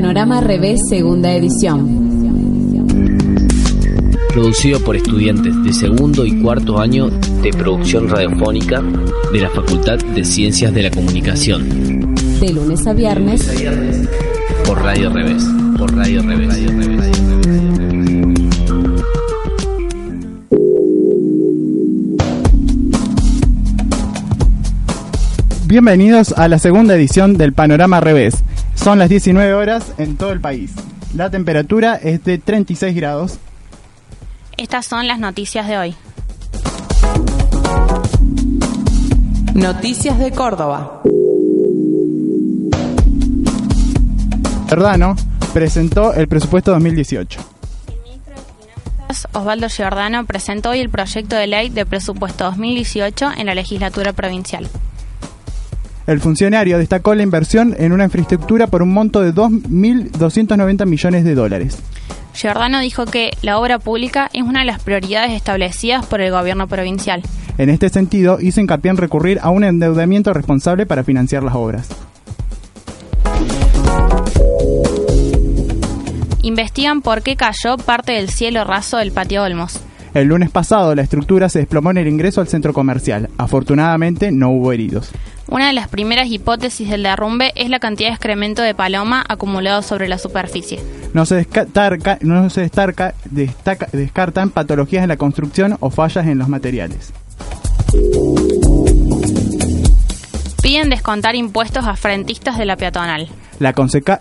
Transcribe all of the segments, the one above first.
Panorama Revés Segunda Edición. Producido por estudiantes de segundo y cuarto año de producción radiofónica de la Facultad de Ciencias de la Comunicación. De lunes a viernes. Por Radio Revés. Por Radio Revés. Radio Revés. Bienvenidos a la segunda edición del Panorama Revés. Son las 19 horas en todo el país. La temperatura es de 36 grados. Estas son las noticias de hoy. Noticias de Córdoba. Giordano presentó el presupuesto 2018. Osvaldo Giordano presentó hoy el proyecto de ley de presupuesto 2018 en la legislatura provincial. El funcionario destacó la inversión en una infraestructura por un monto de 2.290 millones de dólares. Giordano dijo que la obra pública es una de las prioridades establecidas por el gobierno provincial. En este sentido, hizo hincapié en recurrir a un endeudamiento responsable para financiar las obras. Investigan por qué cayó parte del cielo raso del patio Olmos. El lunes pasado la estructura se desplomó en el ingreso al centro comercial. Afortunadamente no hubo heridos. Una de las primeras hipótesis del derrumbe es la cantidad de excremento de paloma acumulado sobre la superficie. No se, descarta, no se destaca, destaca, descartan patologías en la construcción o fallas en los materiales. Piden descontar impuestos a frentistas de la peatonal. La,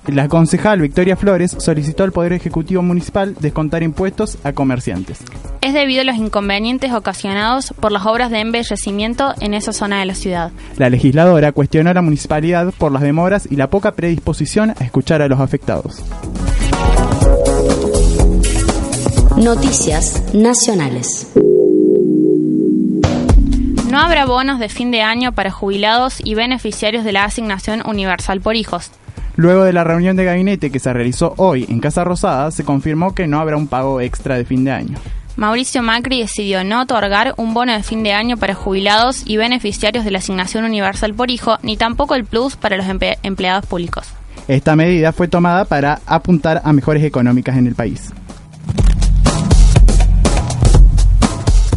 la, concejal Victoria Flores solicitó al Poder Ejecutivo Municipal descontar impuestos a comerciantes. Es debido a los inconvenientes ocasionados por las obras de embellecimiento en esa zona de la ciudad. La legisladora cuestionó a la municipalidad por las demoras y la poca predisposición a escuchar a los afectados. Noticias Nacionales. No habrá bonos de fin de año para jubilados y beneficiarios de la asignación universal por hijos. Luego de la reunión de gabinete que se realizó hoy en Casa Rosada, se confirmó que no habrá un pago extra de fin de año. Mauricio Macri decidió no otorgar un bono de fin de año para jubilados y beneficiarios de la asignación universal por hijo, ni tampoco el plus para los empleados públicos. Esta medida fue tomada para apuntar a mejores económicas en el país.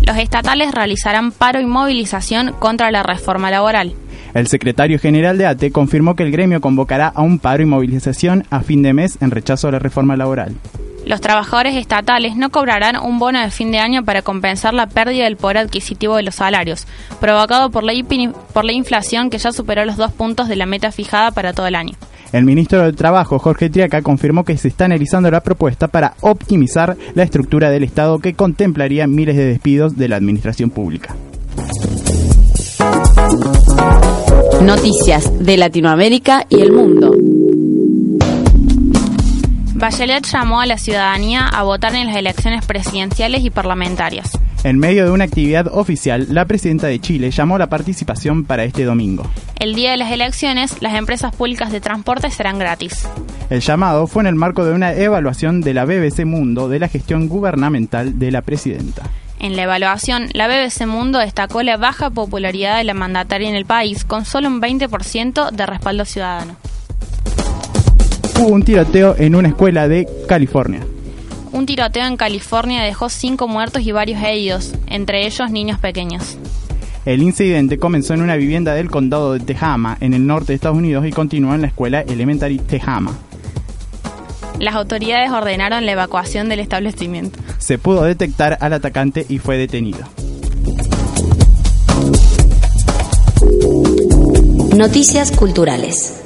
Los estatales realizarán paro y movilización contra la reforma laboral. El secretario general de ATE confirmó que el gremio convocará a un paro y movilización a fin de mes en rechazo a la reforma laboral. Los trabajadores estatales no cobrarán un bono de fin de año para compensar la pérdida del poder adquisitivo de los salarios, provocado por la, por la inflación que ya superó los dos puntos de la meta fijada para todo el año. El ministro del Trabajo, Jorge Triaca, confirmó que se está analizando la propuesta para optimizar la estructura del Estado que contemplaría miles de despidos de la administración pública. Noticias de Latinoamérica y el mundo. Bachelet llamó a la ciudadanía a votar en las elecciones presidenciales y parlamentarias. En medio de una actividad oficial, la presidenta de Chile llamó a la participación para este domingo. El día de las elecciones, las empresas públicas de transporte serán gratis. El llamado fue en el marco de una evaluación de la BBC Mundo de la gestión gubernamental de la presidenta. En la evaluación, la BBC Mundo destacó la baja popularidad de la mandataria en el país, con solo un 20% de respaldo ciudadano. Hubo un tiroteo en una escuela de California. Un tiroteo en California dejó cinco muertos y varios heridos, entre ellos niños pequeños. El incidente comenzó en una vivienda del condado de Tehama, en el norte de Estados Unidos, y continuó en la escuela Elementary Tehama. Las autoridades ordenaron la evacuación del establecimiento. Se pudo detectar al atacante y fue detenido. Noticias culturales.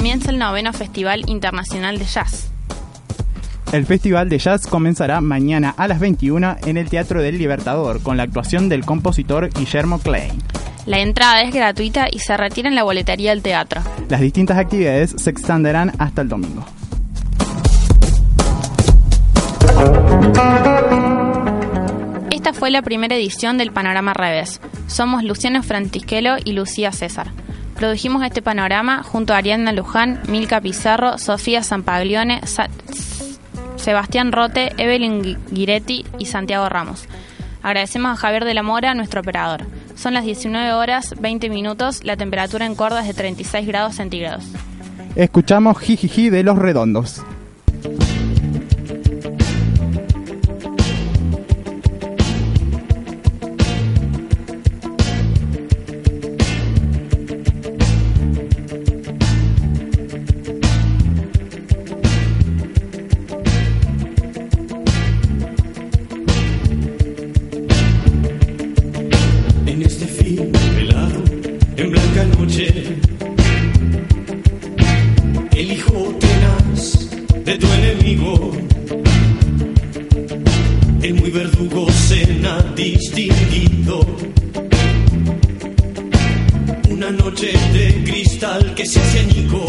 Comienza el noveno Festival Internacional de Jazz. El Festival de Jazz comenzará mañana a las 21 en el Teatro del Libertador con la actuación del compositor Guillermo Klein. La entrada es gratuita y se retira en la boletería del teatro. Las distintas actividades se extenderán hasta el domingo. Esta fue la primera edición del Panorama Revés. Somos Luciano Frantisquelo y Lucía César. Produjimos este panorama junto a Ariadna Luján, Milka Pizarro, Sofía Sampaglione, Sa Sebastián Rote, Evelyn Giretti y Santiago Ramos. Agradecemos a Javier de la Mora, nuestro operador. Son las 19 horas 20 minutos, la temperatura en Córdoba es de 36 grados centígrados. Escuchamos Jijiji de los Redondos. El muy verdugo cena distinguido. Una noche de cristal que se hace añico